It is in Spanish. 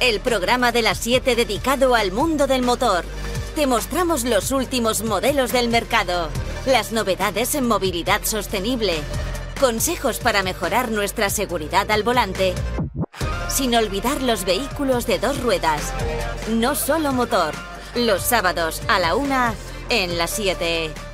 el programa de las 7 dedicado al mundo del motor. Te mostramos los últimos modelos del mercado, las novedades en movilidad sostenible, consejos para mejorar nuestra seguridad al volante, sin olvidar los vehículos de dos ruedas, no solo motor, los sábados a la una en las 7.